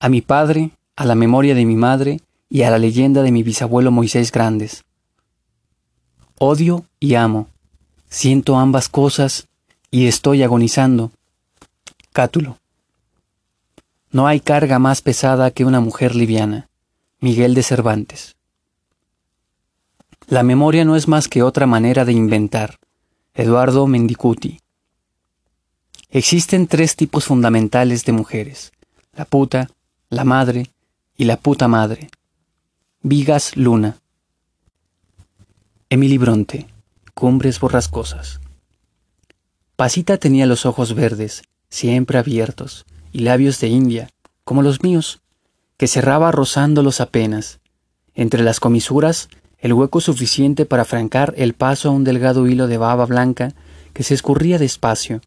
a mi padre, a la memoria de mi madre y a la leyenda de mi bisabuelo Moisés Grandes. Odio y amo. Siento ambas cosas y estoy agonizando. Cátulo. No hay carga más pesada que una mujer liviana. Miguel de Cervantes. La memoria no es más que otra manera de inventar. Eduardo Mendicuti. Existen tres tipos fundamentales de mujeres, la puta, la madre y la puta madre. Vigas Luna. Emily Bronte, Cumbres Borrascosas. Pasita tenía los ojos verdes, siempre abiertos, y labios de India, como los míos, que cerraba rozándolos apenas. Entre las comisuras, el hueco suficiente para francar el paso a un delgado hilo de baba blanca que se escurría despacio,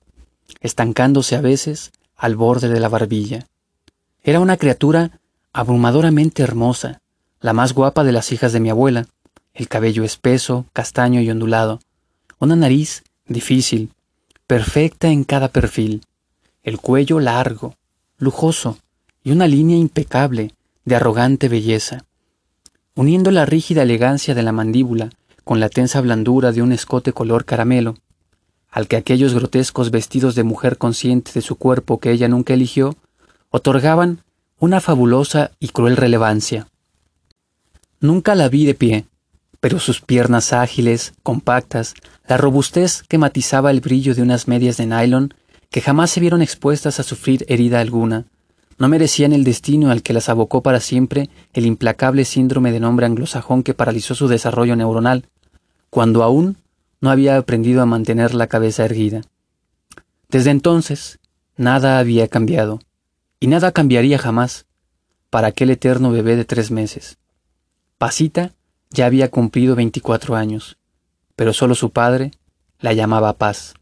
estancándose a veces al borde de la barbilla. Era una criatura abrumadoramente hermosa, la más guapa de las hijas de mi abuela, el cabello espeso, castaño y ondulado, una nariz difícil, perfecta en cada perfil, el cuello largo, lujoso, y una línea impecable de arrogante belleza. Uniendo la rígida elegancia de la mandíbula con la tensa blandura de un escote color caramelo, al que aquellos grotescos vestidos de mujer consciente de su cuerpo que ella nunca eligió, otorgaban una fabulosa y cruel relevancia. Nunca la vi de pie, pero sus piernas ágiles, compactas, la robustez que matizaba el brillo de unas medias de nylon que jamás se vieron expuestas a sufrir herida alguna, no merecían el destino al que las abocó para siempre el implacable síndrome de nombre anglosajón que paralizó su desarrollo neuronal, cuando aún no había aprendido a mantener la cabeza erguida. Desde entonces, nada había cambiado, y nada cambiaría jamás, para aquel eterno bebé de tres meses. Pasita ya había cumplido veinticuatro años, pero solo su padre la llamaba Paz.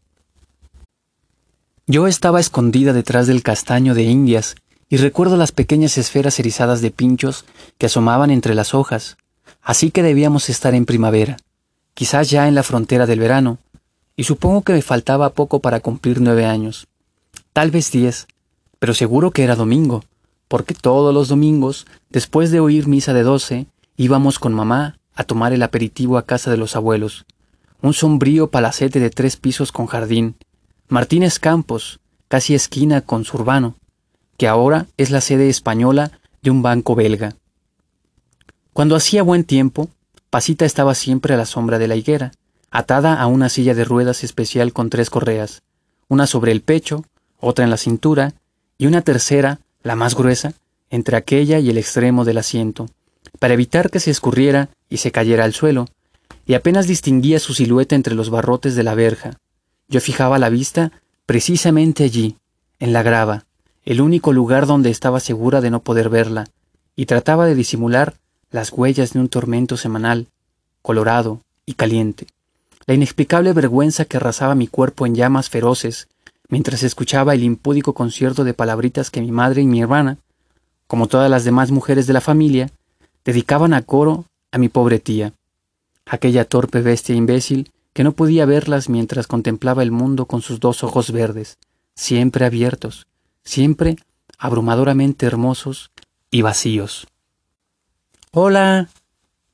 Yo estaba escondida detrás del castaño de Indias y recuerdo las pequeñas esferas erizadas de pinchos que asomaban entre las hojas, así que debíamos estar en primavera, quizás ya en la frontera del verano, y supongo que me faltaba poco para cumplir nueve años, tal vez diez, pero seguro que era domingo, porque todos los domingos, después de oír misa de doce, Íbamos con mamá a tomar el aperitivo a casa de los abuelos. Un sombrío palacete de tres pisos con jardín. Martínez Campos, casi esquina con Zurbano, que ahora es la sede española de un banco belga. Cuando hacía buen tiempo, Pasita estaba siempre a la sombra de la higuera, atada a una silla de ruedas especial con tres correas, una sobre el pecho, otra en la cintura, y una tercera, la más gruesa, entre aquella y el extremo del asiento para evitar que se escurriera y se cayera al suelo, y apenas distinguía su silueta entre los barrotes de la verja. Yo fijaba la vista precisamente allí, en la grava, el único lugar donde estaba segura de no poder verla, y trataba de disimular las huellas de un tormento semanal, colorado y caliente, la inexplicable vergüenza que arrasaba mi cuerpo en llamas feroces, mientras escuchaba el impúdico concierto de palabritas que mi madre y mi hermana, como todas las demás mujeres de la familia, dedicaban a coro a mi pobre tía, aquella torpe bestia imbécil que no podía verlas mientras contemplaba el mundo con sus dos ojos verdes, siempre abiertos, siempre abrumadoramente hermosos y vacíos. Hola,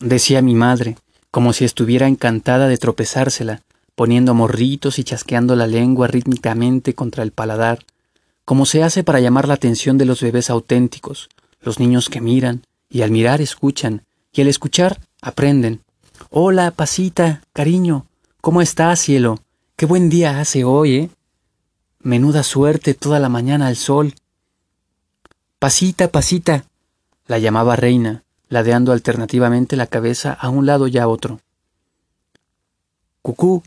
decía mi madre, como si estuviera encantada de tropezársela, poniendo morritos y chasqueando la lengua rítmicamente contra el paladar, como se hace para llamar la atención de los bebés auténticos, los niños que miran, y al mirar escuchan, y al escuchar aprenden. Hola, pasita, cariño, ¿cómo estás, cielo? Qué buen día hace hoy, ¿eh? Menuda suerte toda la mañana al sol. Pasita, pasita, la llamaba reina, ladeando alternativamente la cabeza a un lado y a otro. Cucú,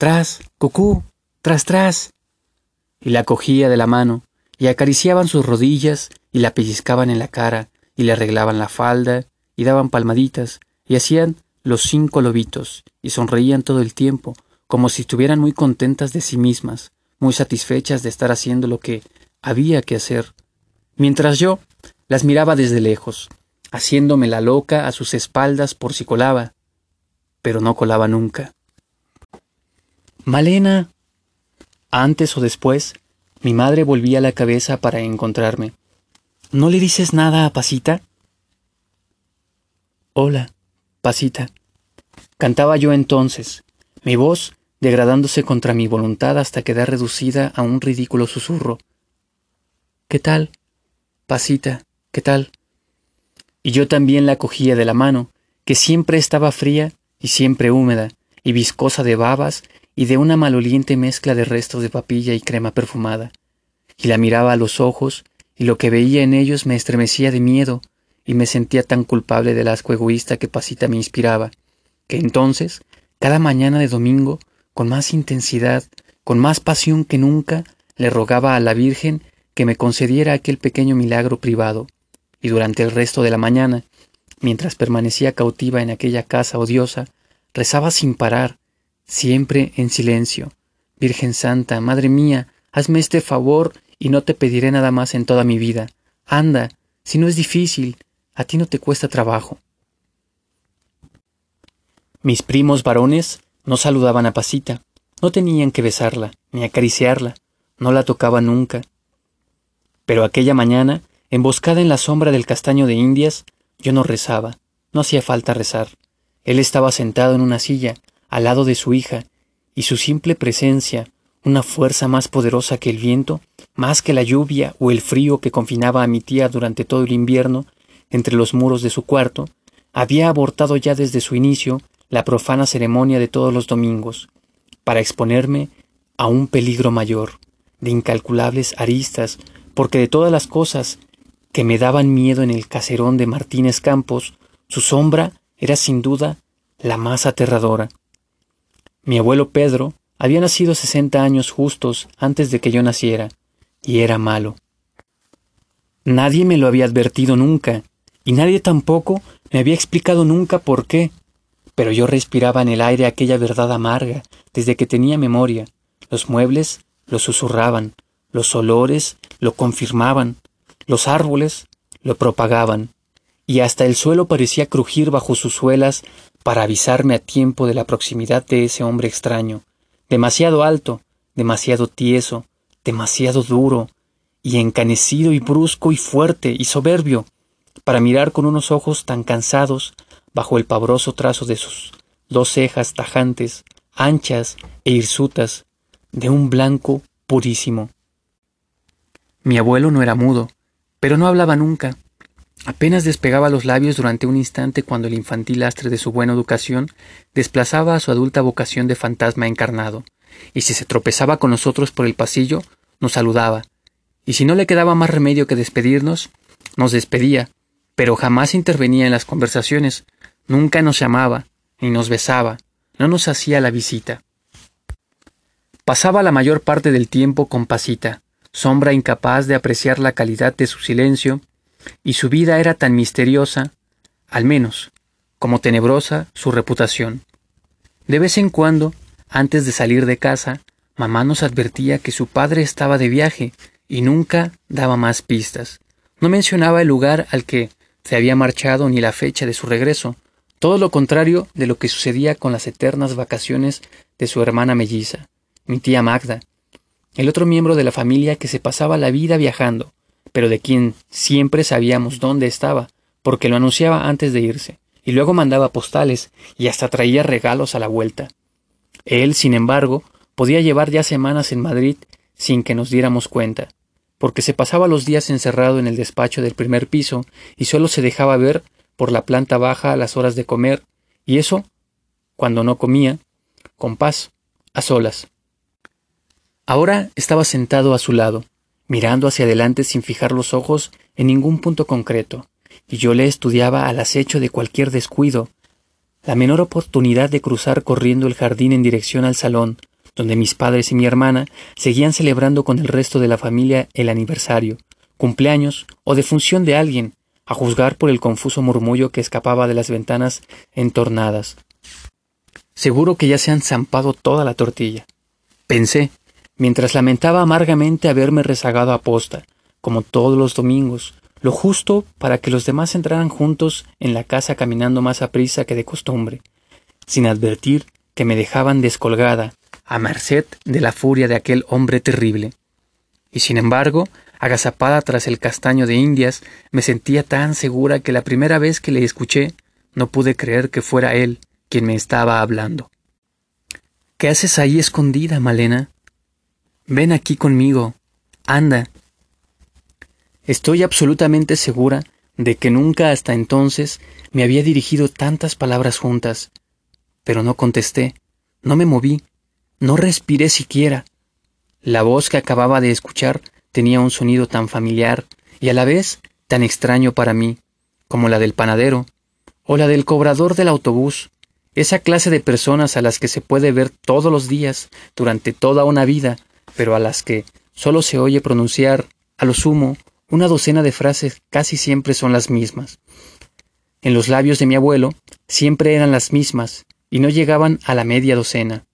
tras, cucú, tras, tras. Y la cogía de la mano, y acariciaban sus rodillas y la pellizcaban en la cara, y le arreglaban la falda, y daban palmaditas, y hacían los cinco lobitos, y sonreían todo el tiempo, como si estuvieran muy contentas de sí mismas, muy satisfechas de estar haciendo lo que había que hacer, mientras yo las miraba desde lejos, haciéndome la loca a sus espaldas por si colaba, pero no colaba nunca. Malena. Antes o después, mi madre volvía la cabeza para encontrarme. ¿No le dices nada a Pasita? Hola, Pasita. Cantaba yo entonces, mi voz degradándose contra mi voluntad hasta quedar reducida a un ridículo susurro. ¿Qué tal? Pasita, ¿qué tal? Y yo también la cogía de la mano, que siempre estaba fría y siempre húmeda, y viscosa de babas y de una maloliente mezcla de restos de papilla y crema perfumada, y la miraba a los ojos, y lo que veía en ellos me estremecía de miedo, y me sentía tan culpable del asco egoísta que Pasita me inspiraba, que entonces, cada mañana de domingo, con más intensidad, con más pasión que nunca, le rogaba a la Virgen que me concediera aquel pequeño milagro privado, y durante el resto de la mañana, mientras permanecía cautiva en aquella casa odiosa, rezaba sin parar, siempre en silencio. Virgen Santa, Madre mía, hazme este favor y no te pediré nada más en toda mi vida. Anda, si no es difícil, a ti no te cuesta trabajo. Mis primos varones no saludaban a Pasita, no tenían que besarla, ni acariciarla, no la tocaba nunca, pero aquella mañana, emboscada en la sombra del castaño de Indias, yo no rezaba, no hacía falta rezar. Él estaba sentado en una silla, al lado de su hija, y su simple presencia, una fuerza más poderosa que el viento, más que la lluvia o el frío que confinaba a mi tía durante todo el invierno entre los muros de su cuarto, había abortado ya desde su inicio la profana ceremonia de todos los domingos, para exponerme a un peligro mayor, de incalculables aristas porque de todas las cosas que me daban miedo en el caserón de Martínez Campos, su sombra era sin duda la más aterradora. Mi abuelo Pedro había nacido sesenta años justos antes de que yo naciera, y era malo. Nadie me lo había advertido nunca, y nadie tampoco me había explicado nunca por qué, pero yo respiraba en el aire aquella verdad amarga desde que tenía memoria. Los muebles lo susurraban, los olores lo confirmaban, los árboles lo propagaban, y hasta el suelo parecía crujir bajo sus suelas para avisarme a tiempo de la proximidad de ese hombre extraño, demasiado alto, demasiado tieso, demasiado duro, y encanecido y brusco y fuerte y soberbio, para mirar con unos ojos tan cansados bajo el pavoroso trazo de sus dos cejas tajantes, anchas e hirsutas, de un blanco purísimo. Mi abuelo no era mudo, pero no hablaba nunca. Apenas despegaba los labios durante un instante cuando el infantil astre de su buena educación desplazaba a su adulta vocación de fantasma encarnado, y si se tropezaba con nosotros por el pasillo, nos saludaba, y si no le quedaba más remedio que despedirnos, nos despedía, pero jamás intervenía en las conversaciones, nunca nos llamaba, ni nos besaba, no nos hacía la visita. Pasaba la mayor parte del tiempo con Pasita, sombra incapaz de apreciar la calidad de su silencio, y su vida era tan misteriosa, al menos, como tenebrosa su reputación. De vez en cuando, antes de salir de casa, mamá nos advertía que su padre estaba de viaje y nunca daba más pistas. No mencionaba el lugar al que se había marchado ni la fecha de su regreso, todo lo contrario de lo que sucedía con las eternas vacaciones de su hermana melliza, mi tía Magda, el otro miembro de la familia que se pasaba la vida viajando, pero de quien siempre sabíamos dónde estaba, porque lo anunciaba antes de irse, y luego mandaba postales y hasta traía regalos a la vuelta. Él, sin embargo, podía llevar ya semanas en Madrid sin que nos diéramos cuenta, porque se pasaba los días encerrado en el despacho del primer piso y solo se dejaba ver por la planta baja a las horas de comer, y eso, cuando no comía, con paz, a solas. Ahora estaba sentado a su lado, mirando hacia adelante sin fijar los ojos en ningún punto concreto, y yo le estudiaba al acecho de cualquier descuido, la menor oportunidad de cruzar corriendo el jardín en dirección al salón, donde mis padres y mi hermana seguían celebrando con el resto de la familia el aniversario, cumpleaños o defunción de alguien, a juzgar por el confuso murmullo que escapaba de las ventanas entornadas. Seguro que ya se han zampado toda la tortilla. Pensé, mientras lamentaba amargamente haberme rezagado a posta, como todos los domingos, lo justo para que los demás entraran juntos en la casa caminando más a prisa que de costumbre, sin advertir que me dejaban descolgada, a merced de la furia de aquel hombre terrible. y sin embargo, agazapada tras el castaño de Indias, me sentía tan segura que la primera vez que le escuché, no pude creer que fuera él quien me estaba hablando. ¿Qué haces ahí escondida, Malena? Ven aquí conmigo. Anda. Estoy absolutamente segura de que nunca hasta entonces me había dirigido tantas palabras juntas, pero no contesté, no me moví, no respiré siquiera. La voz que acababa de escuchar tenía un sonido tan familiar y a la vez tan extraño para mí, como la del panadero, o la del cobrador del autobús, esa clase de personas a las que se puede ver todos los días durante toda una vida, pero a las que solo se oye pronunciar, a lo sumo, una docena de frases casi siempre son las mismas. En los labios de mi abuelo siempre eran las mismas y no llegaban a la media docena.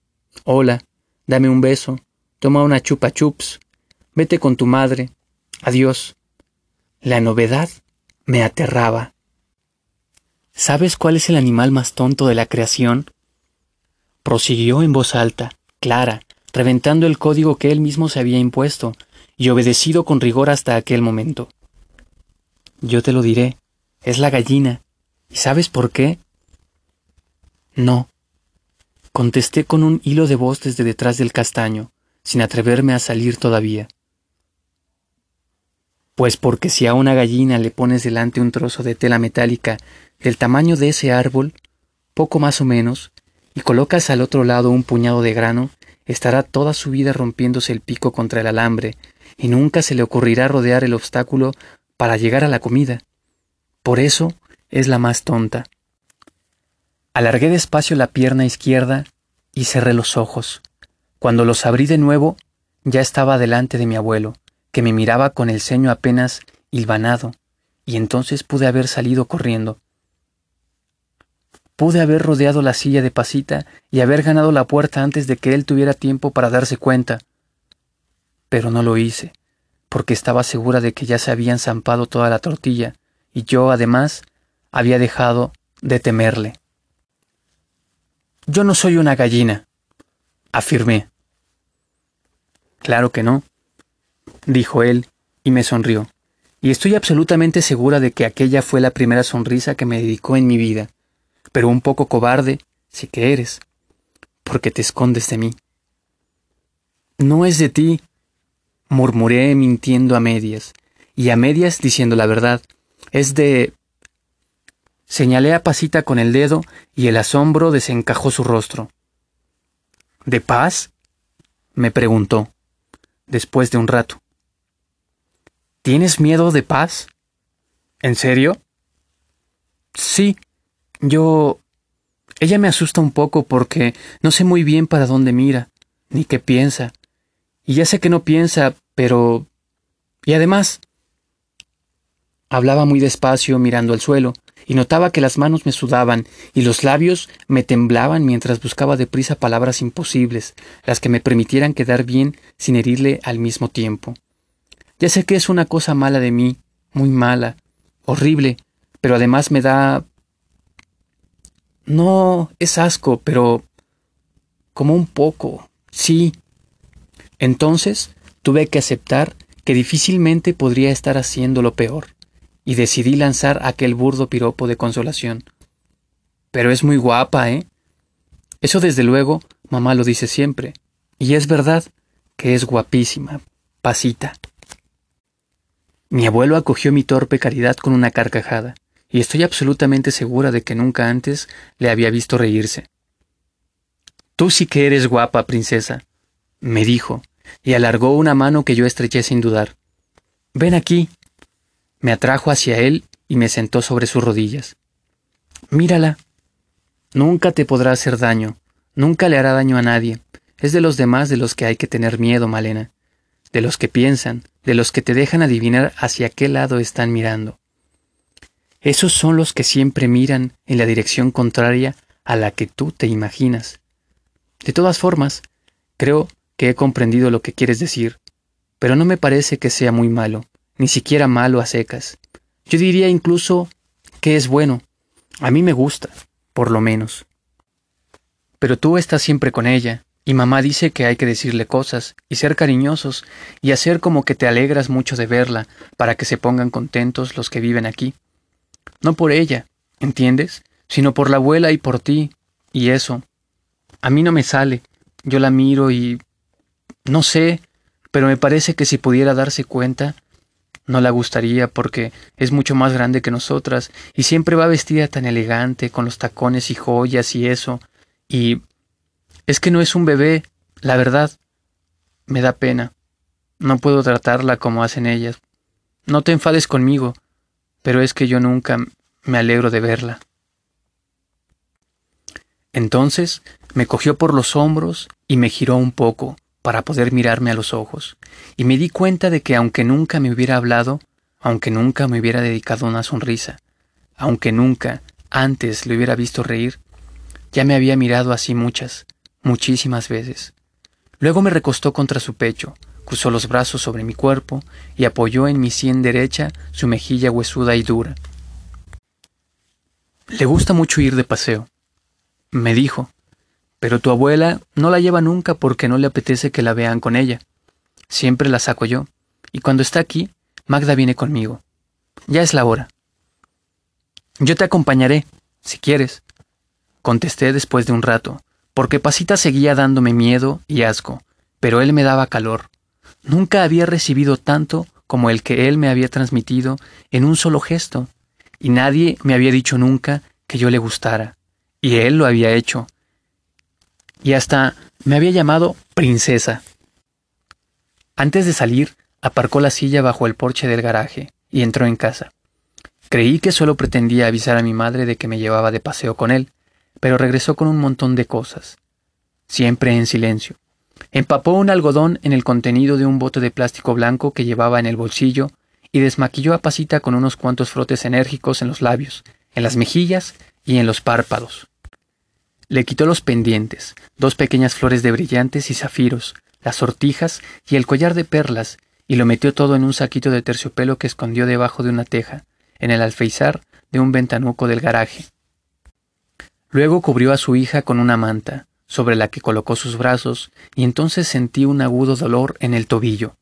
Hola, dame un beso, toma una chupa chups, vete con tu madre, adiós. La novedad me aterraba. ¿Sabes cuál es el animal más tonto de la creación? Prosiguió en voz alta, clara, reventando el código que él mismo se había impuesto y obedecido con rigor hasta aquel momento. Yo te lo diré, es la gallina. ¿Y sabes por qué? No. Contesté con un hilo de voz desde detrás del castaño, sin atreverme a salir todavía. Pues porque si a una gallina le pones delante un trozo de tela metálica del tamaño de ese árbol, poco más o menos, y colocas al otro lado un puñado de grano, estará toda su vida rompiéndose el pico contra el alambre, y nunca se le ocurrirá rodear el obstáculo para llegar a la comida. Por eso es la más tonta. Alargué despacio la pierna izquierda y cerré los ojos. Cuando los abrí de nuevo, ya estaba delante de mi abuelo, que me miraba con el ceño apenas hilvanado, y entonces pude haber salido corriendo. Pude haber rodeado la silla de pasita y haber ganado la puerta antes de que él tuviera tiempo para darse cuenta. Pero no lo hice, porque estaba segura de que ya se habían zampado toda la tortilla, y yo, además, había dejado de temerle. Yo no soy una gallina, afirmé. Claro que no, dijo él, y me sonrió, y estoy absolutamente segura de que aquella fue la primera sonrisa que me dedicó en mi vida pero un poco cobarde sí que eres, porque te escondes de mí. No es de ti, murmuré mintiendo a medias, y a medias diciendo la verdad, es de... Señalé a Pasita con el dedo y el asombro desencajó su rostro. ¿De paz? me preguntó, después de un rato. ¿Tienes miedo de paz? ¿En serio? Sí, yo... Ella me asusta un poco porque no sé muy bien para dónde mira, ni qué piensa. Y ya sé que no piensa, pero... Y además... Hablaba muy despacio mirando al suelo, y notaba que las manos me sudaban y los labios me temblaban mientras buscaba deprisa palabras imposibles, las que me permitieran quedar bien sin herirle al mismo tiempo. Ya sé que es una cosa mala de mí, muy mala, horrible, pero además me da no es asco, pero como un poco, sí. Entonces tuve que aceptar que difícilmente podría estar haciendo lo peor, y decidí lanzar aquel burdo piropo de consolación. Pero es muy guapa, ¿eh? Eso desde luego, mamá lo dice siempre, y es verdad que es guapísima, pasita. Mi abuelo acogió mi torpe caridad con una carcajada y estoy absolutamente segura de que nunca antes le había visto reírse. Tú sí que eres guapa, princesa, me dijo, y alargó una mano que yo estreché sin dudar. Ven aquí. Me atrajo hacia él y me sentó sobre sus rodillas. Mírala. Nunca te podrá hacer daño, nunca le hará daño a nadie. Es de los demás de los que hay que tener miedo, Malena, de los que piensan, de los que te dejan adivinar hacia qué lado están mirando. Esos son los que siempre miran en la dirección contraria a la que tú te imaginas. De todas formas, creo que he comprendido lo que quieres decir, pero no me parece que sea muy malo, ni siquiera malo a secas. Yo diría incluso que es bueno. A mí me gusta, por lo menos. Pero tú estás siempre con ella, Y mamá dice que hay que decirle cosas y ser cariñosos y hacer como que te alegras mucho de verla para que se pongan contentos los que viven aquí. No por ella, ¿entiendes? Sino por la abuela y por ti. Y eso. A mí no me sale. Yo la miro y... No sé, pero me parece que si pudiera darse cuenta, no la gustaría porque es mucho más grande que nosotras y siempre va vestida tan elegante, con los tacones y joyas y eso. Y es que no es un bebé, la verdad. Me da pena. No puedo tratarla como hacen ellas. No te enfades conmigo, pero es que yo nunca me alegro de verla. Entonces me cogió por los hombros y me giró un poco para poder mirarme a los ojos, y me di cuenta de que aunque nunca me hubiera hablado, aunque nunca me hubiera dedicado una sonrisa, aunque nunca antes le hubiera visto reír, ya me había mirado así muchas, muchísimas veces. Luego me recostó contra su pecho, cruzó los brazos sobre mi cuerpo y apoyó en mi sien derecha su mejilla huesuda y dura. Le gusta mucho ir de paseo, me dijo, pero tu abuela no la lleva nunca porque no le apetece que la vean con ella. Siempre la saco yo. Y cuando está aquí, Magda viene conmigo. Ya es la hora. Yo te acompañaré, si quieres, contesté después de un rato, porque Pasita seguía dándome miedo y asco, pero él me daba calor. Nunca había recibido tanto como el que él me había transmitido en un solo gesto, y nadie me había dicho nunca que yo le gustara, y él lo había hecho, y hasta me había llamado princesa. Antes de salir, aparcó la silla bajo el porche del garaje y entró en casa. Creí que solo pretendía avisar a mi madre de que me llevaba de paseo con él, pero regresó con un montón de cosas, siempre en silencio. Empapó un algodón en el contenido de un bote de plástico blanco que llevaba en el bolsillo y desmaquilló a Pasita con unos cuantos frotes enérgicos en los labios, en las mejillas y en los párpados. Le quitó los pendientes, dos pequeñas flores de brillantes y zafiros, las sortijas y el collar de perlas, y lo metió todo en un saquito de terciopelo que escondió debajo de una teja, en el alfeizar de un ventanuco del garaje. Luego cubrió a su hija con una manta, sobre la que colocó sus brazos, y entonces sentí un agudo dolor en el tobillo.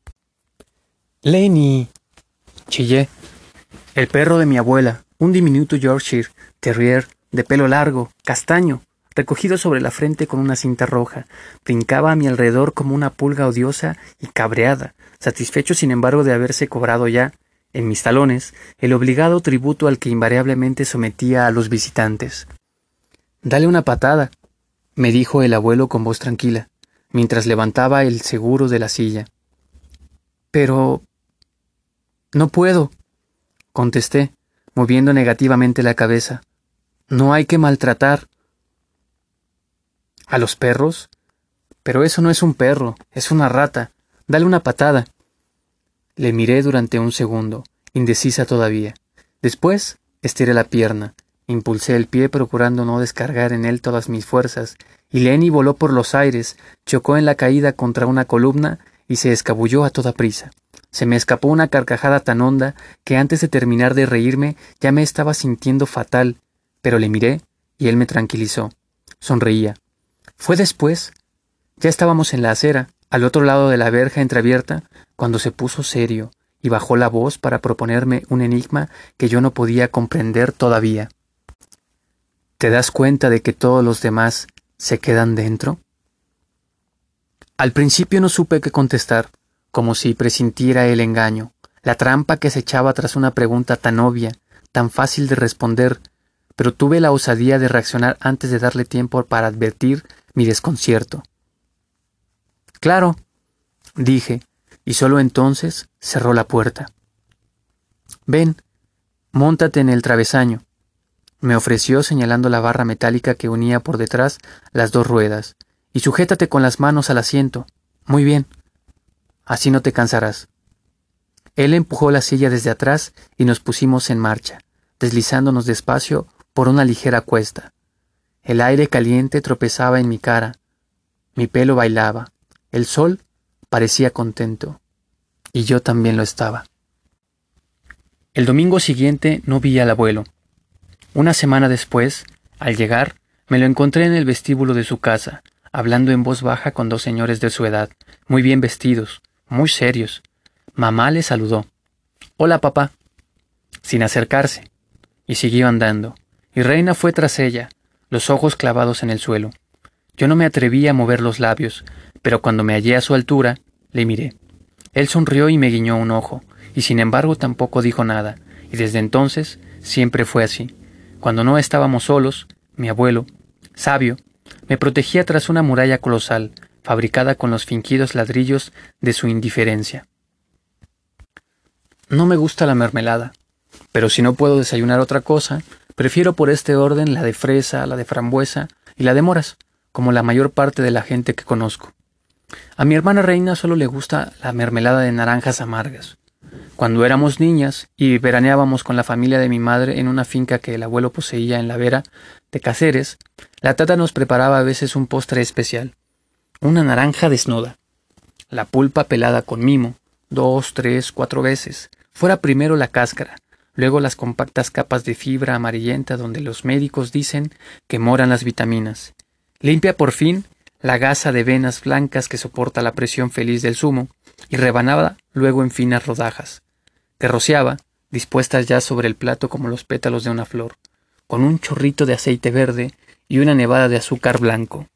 Lenny. chillé. El perro de mi abuela, un diminuto Yorkshire, terrier, de pelo largo, castaño, recogido sobre la frente con una cinta roja, brincaba a mi alrededor como una pulga odiosa y cabreada, satisfecho sin embargo de haberse cobrado ya, en mis talones, el obligado tributo al que invariablemente sometía a los visitantes. Dale una patada, me dijo el abuelo con voz tranquila, mientras levantaba el seguro de la silla. Pero... No puedo, contesté, moviendo negativamente la cabeza. No hay que maltratar. ¿A los perros? Pero eso no es un perro, es una rata. Dale una patada. Le miré durante un segundo, indecisa todavía. Después estiré la pierna, impulsé el pie procurando no descargar en él todas mis fuerzas, y Lenny voló por los aires, chocó en la caída contra una columna y se escabulló a toda prisa. Se me escapó una carcajada tan honda que antes de terminar de reírme ya me estaba sintiendo fatal, pero le miré y él me tranquilizó. Sonreía. Fue después. Ya estábamos en la acera, al otro lado de la verja entreabierta, cuando se puso serio y bajó la voz para proponerme un enigma que yo no podía comprender todavía. ¿Te das cuenta de que todos los demás se quedan dentro? Al principio no supe qué contestar, como si presintiera el engaño, la trampa que se echaba tras una pregunta tan obvia, tan fácil de responder, pero tuve la osadía de reaccionar antes de darle tiempo para advertir mi desconcierto. Claro, dije, y solo entonces cerró la puerta. Ven, móntate en el travesaño, me ofreció señalando la barra metálica que unía por detrás las dos ruedas, y sujétate con las manos al asiento. Muy bien. Así no te cansarás. Él empujó la silla desde atrás y nos pusimos en marcha, deslizándonos despacio por una ligera cuesta. El aire caliente tropezaba en mi cara, mi pelo bailaba, el sol parecía contento, y yo también lo estaba. El domingo siguiente no vi al abuelo. Una semana después, al llegar, me lo encontré en el vestíbulo de su casa, hablando en voz baja con dos señores de su edad, muy bien vestidos, muy serios. Mamá le saludó. Hola, papá. Sin acercarse. Y siguió andando. Y Reina fue tras ella, los ojos clavados en el suelo. Yo no me atreví a mover los labios, pero cuando me hallé a su altura, le miré. Él sonrió y me guiñó un ojo, y sin embargo tampoco dijo nada, y desde entonces siempre fue así. Cuando no estábamos solos, mi abuelo, sabio, me protegía tras una muralla colosal, fabricada con los fingidos ladrillos de su indiferencia. No me gusta la mermelada, pero si no puedo desayunar otra cosa, prefiero por este orden la de fresa, la de frambuesa y la de moras, como la mayor parte de la gente que conozco. A mi hermana Reina solo le gusta la mermelada de naranjas amargas. Cuando éramos niñas y veraneábamos con la familia de mi madre en una finca que el abuelo poseía en la vera de Caceres, la tata nos preparaba a veces un postre especial, una naranja desnuda, la pulpa pelada con mimo, dos, tres, cuatro veces, fuera primero la cáscara, luego las compactas capas de fibra amarillenta donde los médicos dicen que moran las vitaminas, limpia por fin la gasa de venas blancas que soporta la presión feliz del zumo, y rebanada luego en finas rodajas, que rociaba, dispuestas ya sobre el plato como los pétalos de una flor, con un chorrito de aceite verde y una nevada de azúcar blanco.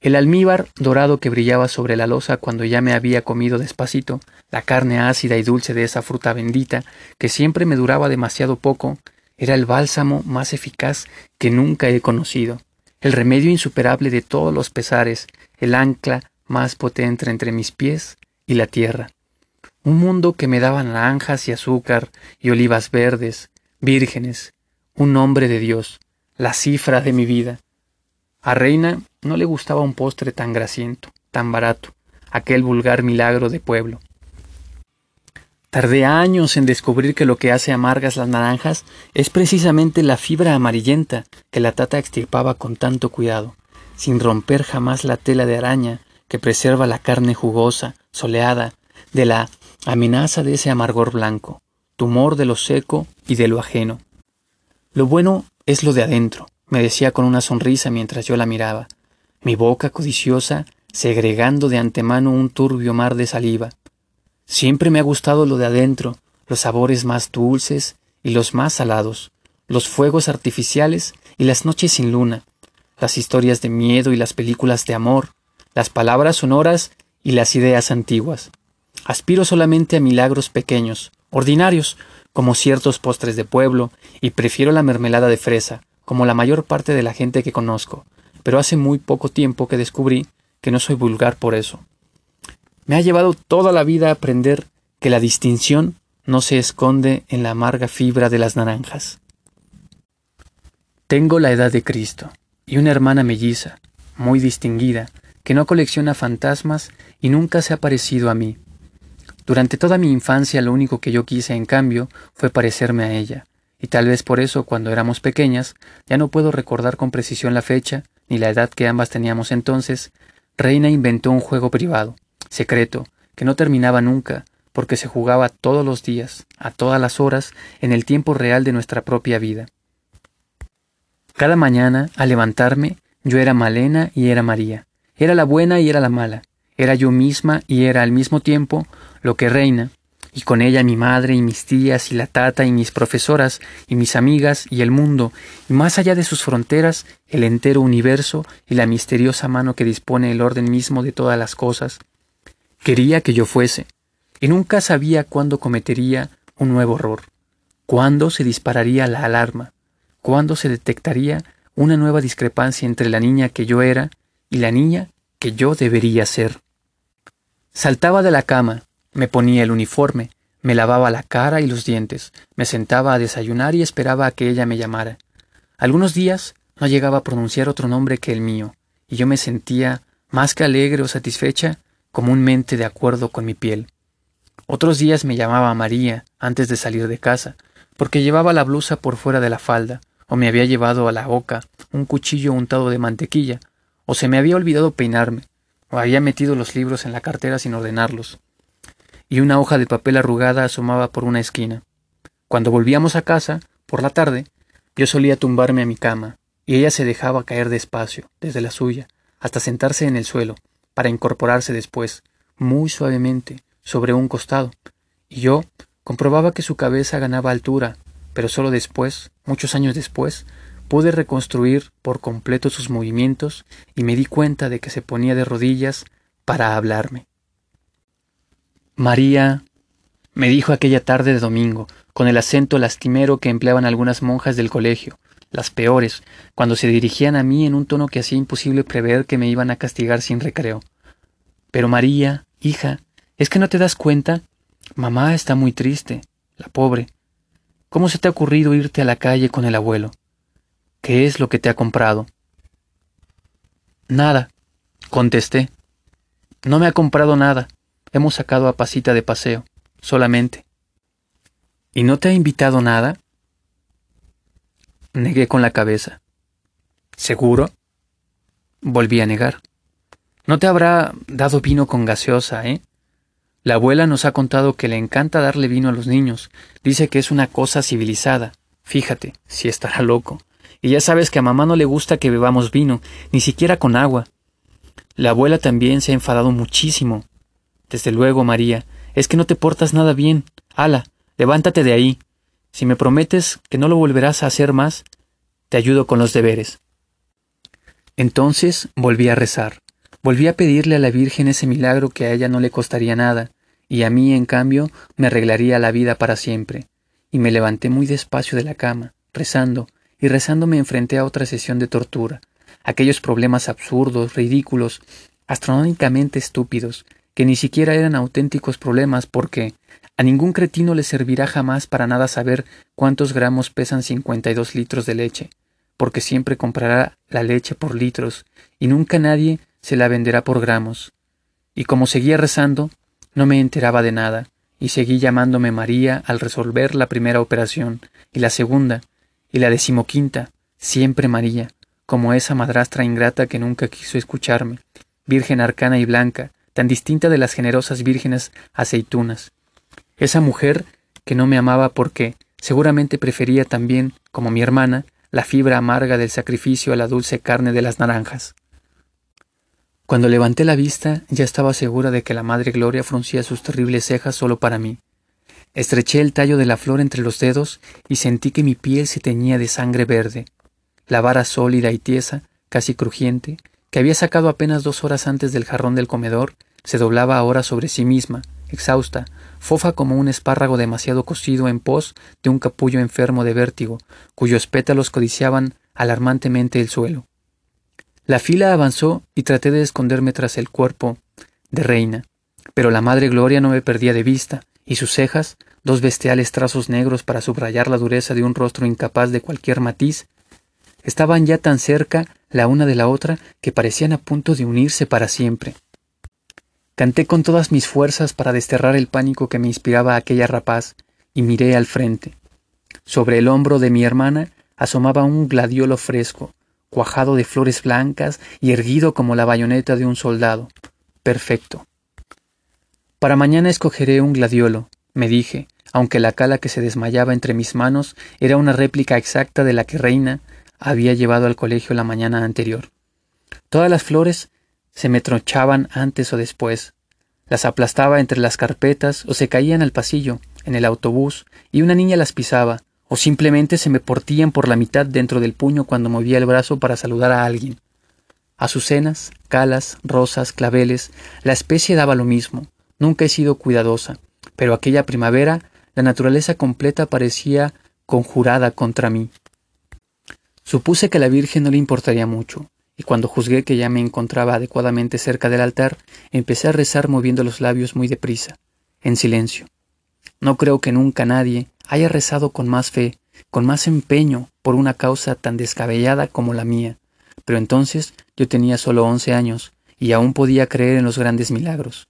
El almíbar dorado que brillaba sobre la losa cuando ya me había comido despacito la carne ácida y dulce de esa fruta bendita que siempre me duraba demasiado poco, era el bálsamo más eficaz que nunca he conocido, el remedio insuperable de todos los pesares, el ancla más potente entre mis pies y la tierra. Un mundo que me daba naranjas y azúcar y olivas verdes, vírgenes, un nombre de Dios, la cifra de mi vida. A Reina no le gustaba un postre tan grasiento, tan barato, aquel vulgar milagro de pueblo. Tardé años en descubrir que lo que hace amargas las naranjas es precisamente la fibra amarillenta que la tata extirpaba con tanto cuidado, sin romper jamás la tela de araña que preserva la carne jugosa, soleada, de la amenaza de ese amargor blanco, tumor de lo seco y de lo ajeno. Lo bueno es lo de adentro, me decía con una sonrisa mientras yo la miraba, mi boca codiciosa segregando de antemano un turbio mar de saliva, Siempre me ha gustado lo de adentro, los sabores más dulces y los más salados, los fuegos artificiales y las noches sin luna, las historias de miedo y las películas de amor, las palabras sonoras y las ideas antiguas. Aspiro solamente a milagros pequeños, ordinarios, como ciertos postres de pueblo, y prefiero la mermelada de fresa, como la mayor parte de la gente que conozco, pero hace muy poco tiempo que descubrí que no soy vulgar por eso. Me ha llevado toda la vida a aprender que la distinción no se esconde en la amarga fibra de las naranjas. Tengo la edad de Cristo y una hermana melliza, muy distinguida, que no colecciona fantasmas y nunca se ha parecido a mí. Durante toda mi infancia lo único que yo quise, en cambio, fue parecerme a ella, y tal vez por eso, cuando éramos pequeñas, ya no puedo recordar con precisión la fecha, ni la edad que ambas teníamos entonces, Reina inventó un juego privado, secreto, que no terminaba nunca, porque se jugaba todos los días, a todas las horas, en el tiempo real de nuestra propia vida. Cada mañana, al levantarme, yo era Malena y era María, era la buena y era la mala, era yo misma y era al mismo tiempo lo que reina, y con ella mi madre y mis tías y la tata y mis profesoras y mis amigas y el mundo, y más allá de sus fronteras, el entero universo y la misteriosa mano que dispone el orden mismo de todas las cosas, Quería que yo fuese, y nunca sabía cuándo cometería un nuevo error, cuándo se dispararía la alarma, cuándo se detectaría una nueva discrepancia entre la niña que yo era y la niña que yo debería ser. Saltaba de la cama, me ponía el uniforme, me lavaba la cara y los dientes, me sentaba a desayunar y esperaba a que ella me llamara. Algunos días no llegaba a pronunciar otro nombre que el mío, y yo me sentía, más que alegre o satisfecha, comúnmente de acuerdo con mi piel. Otros días me llamaba María antes de salir de casa, porque llevaba la blusa por fuera de la falda, o me había llevado a la boca un cuchillo untado de mantequilla, o se me había olvidado peinarme, o había metido los libros en la cartera sin ordenarlos, y una hoja de papel arrugada asomaba por una esquina. Cuando volvíamos a casa, por la tarde, yo solía tumbarme a mi cama, y ella se dejaba caer despacio, desde la suya, hasta sentarse en el suelo, para incorporarse después, muy suavemente, sobre un costado, y yo comprobaba que su cabeza ganaba altura, pero solo después, muchos años después, pude reconstruir por completo sus movimientos y me di cuenta de que se ponía de rodillas para hablarme. María, me dijo aquella tarde de domingo, con el acento lastimero que empleaban algunas monjas del colegio, las peores, cuando se dirigían a mí en un tono que hacía imposible prever que me iban a castigar sin recreo. Pero María, hija, ¿es que no te das cuenta? Mamá está muy triste, la pobre. ¿Cómo se te ha ocurrido irte a la calle con el abuelo? ¿Qué es lo que te ha comprado? Nada, contesté. No me ha comprado nada. Hemos sacado a Pasita de paseo, solamente. ¿Y no te ha invitado nada? Negué con la cabeza. ¿Seguro? Volví a negar. No te habrá dado vino con gaseosa, ¿eh? La abuela nos ha contado que le encanta darle vino a los niños. Dice que es una cosa civilizada. Fíjate, si estará loco. Y ya sabes que a mamá no le gusta que bebamos vino, ni siquiera con agua. La abuela también se ha enfadado muchísimo. Desde luego, María, es que no te portas nada bien. Ala, levántate de ahí. Si me prometes que no lo volverás a hacer más, te ayudo con los deberes. Entonces volví a rezar. Volví a pedirle a la Virgen ese milagro que a ella no le costaría nada, y a mí, en cambio, me arreglaría la vida para siempre. Y me levanté muy despacio de la cama, rezando, y rezando me enfrenté a otra sesión de tortura, aquellos problemas absurdos, ridículos, astronómicamente estúpidos, que ni siquiera eran auténticos problemas porque a ningún cretino le servirá jamás para nada saber cuántos gramos pesan cincuenta y dos litros de leche, porque siempre comprará la leche por litros y nunca nadie se la venderá por gramos. Y como seguía rezando, no me enteraba de nada, y seguí llamándome María al resolver la primera operación, y la segunda, y la decimoquinta, siempre María, como esa madrastra ingrata que nunca quiso escucharme, virgen arcana y blanca, tan distinta de las generosas vírgenes aceitunas. Esa mujer que no me amaba porque seguramente prefería también, como mi hermana, la fibra amarga del sacrificio a la dulce carne de las naranjas. Cuando levanté la vista ya estaba segura de que la Madre Gloria fruncía sus terribles cejas solo para mí. Estreché el tallo de la flor entre los dedos y sentí que mi piel se teñía de sangre verde. La vara sólida y tiesa, casi crujiente, que había sacado apenas dos horas antes del jarrón del comedor, se doblaba ahora sobre sí misma, exhausta, fofa como un espárrago demasiado cocido en pos de un capullo enfermo de vértigo, cuyos pétalos codiciaban alarmantemente el suelo. La fila avanzó y traté de esconderme tras el cuerpo de reina, pero la Madre Gloria no me perdía de vista, y sus cejas, dos bestiales trazos negros para subrayar la dureza de un rostro incapaz de cualquier matiz, estaban ya tan cerca la una de la otra que parecían a punto de unirse para siempre. Canté con todas mis fuerzas para desterrar el pánico que me inspiraba aquella rapaz, y miré al frente. Sobre el hombro de mi hermana asomaba un gladiolo fresco, cuajado de flores blancas y erguido como la bayoneta de un soldado. Perfecto. Para mañana escogeré un gladiolo, me dije, aunque la cala que se desmayaba entre mis manos era una réplica exacta de la que Reina había llevado al colegio la mañana anterior. Todas las flores se me tronchaban antes o después. Las aplastaba entre las carpetas o se caían al pasillo, en el autobús, y una niña las pisaba, o simplemente se me portían por la mitad dentro del puño cuando movía el brazo para saludar a alguien. Azucenas, calas, rosas, claveles, la especie daba lo mismo. Nunca he sido cuidadosa, pero aquella primavera la naturaleza completa parecía conjurada contra mí. Supuse que a la Virgen no le importaría mucho, y cuando juzgué que ya me encontraba adecuadamente cerca del altar, empecé a rezar moviendo los labios muy deprisa, en silencio. No creo que nunca nadie, haya rezado con más fe, con más empeño por una causa tan descabellada como la mía, pero entonces yo tenía solo once años y aún podía creer en los grandes milagros.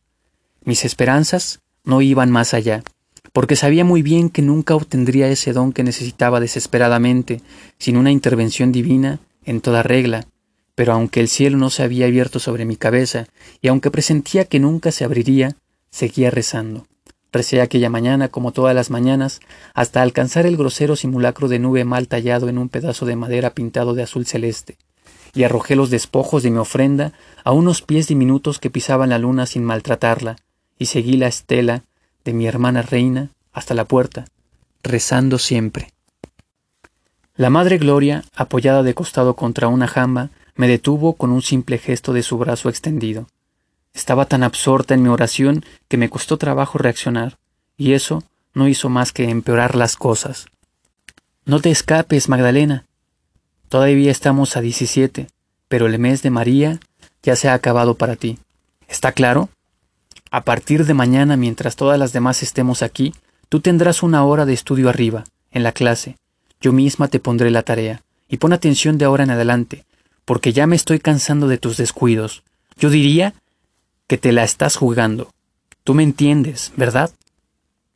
Mis esperanzas no iban más allá, porque sabía muy bien que nunca obtendría ese don que necesitaba desesperadamente, sin una intervención divina en toda regla, pero aunque el cielo no se había abierto sobre mi cabeza, y aunque presentía que nunca se abriría, seguía rezando. Recé aquella mañana como todas las mañanas, hasta alcanzar el grosero simulacro de nube mal tallado en un pedazo de madera pintado de azul celeste. y arrojé los despojos de mi ofrenda a unos pies diminutos que pisaban la luna sin maltratarla, y seguí la estela de mi hermana reina hasta la puerta, rezando siempre. La Madre Gloria, apoyada de costado contra una jamba, me detuvo con un simple gesto de su brazo extendido. Estaba tan absorta en mi oración que me costó trabajo reaccionar, y eso no hizo más que empeorar las cosas. No te escapes, Magdalena. Todavía estamos a 17, pero el mes de María ya se ha acabado para ti. ¿Está claro? A partir de mañana, mientras todas las demás estemos aquí, tú tendrás una hora de estudio arriba, en la clase. Yo misma te pondré la tarea. Y pon atención de ahora en adelante, porque ya me estoy cansando de tus descuidos. Yo diría que te la estás jugando. Tú me entiendes, ¿verdad?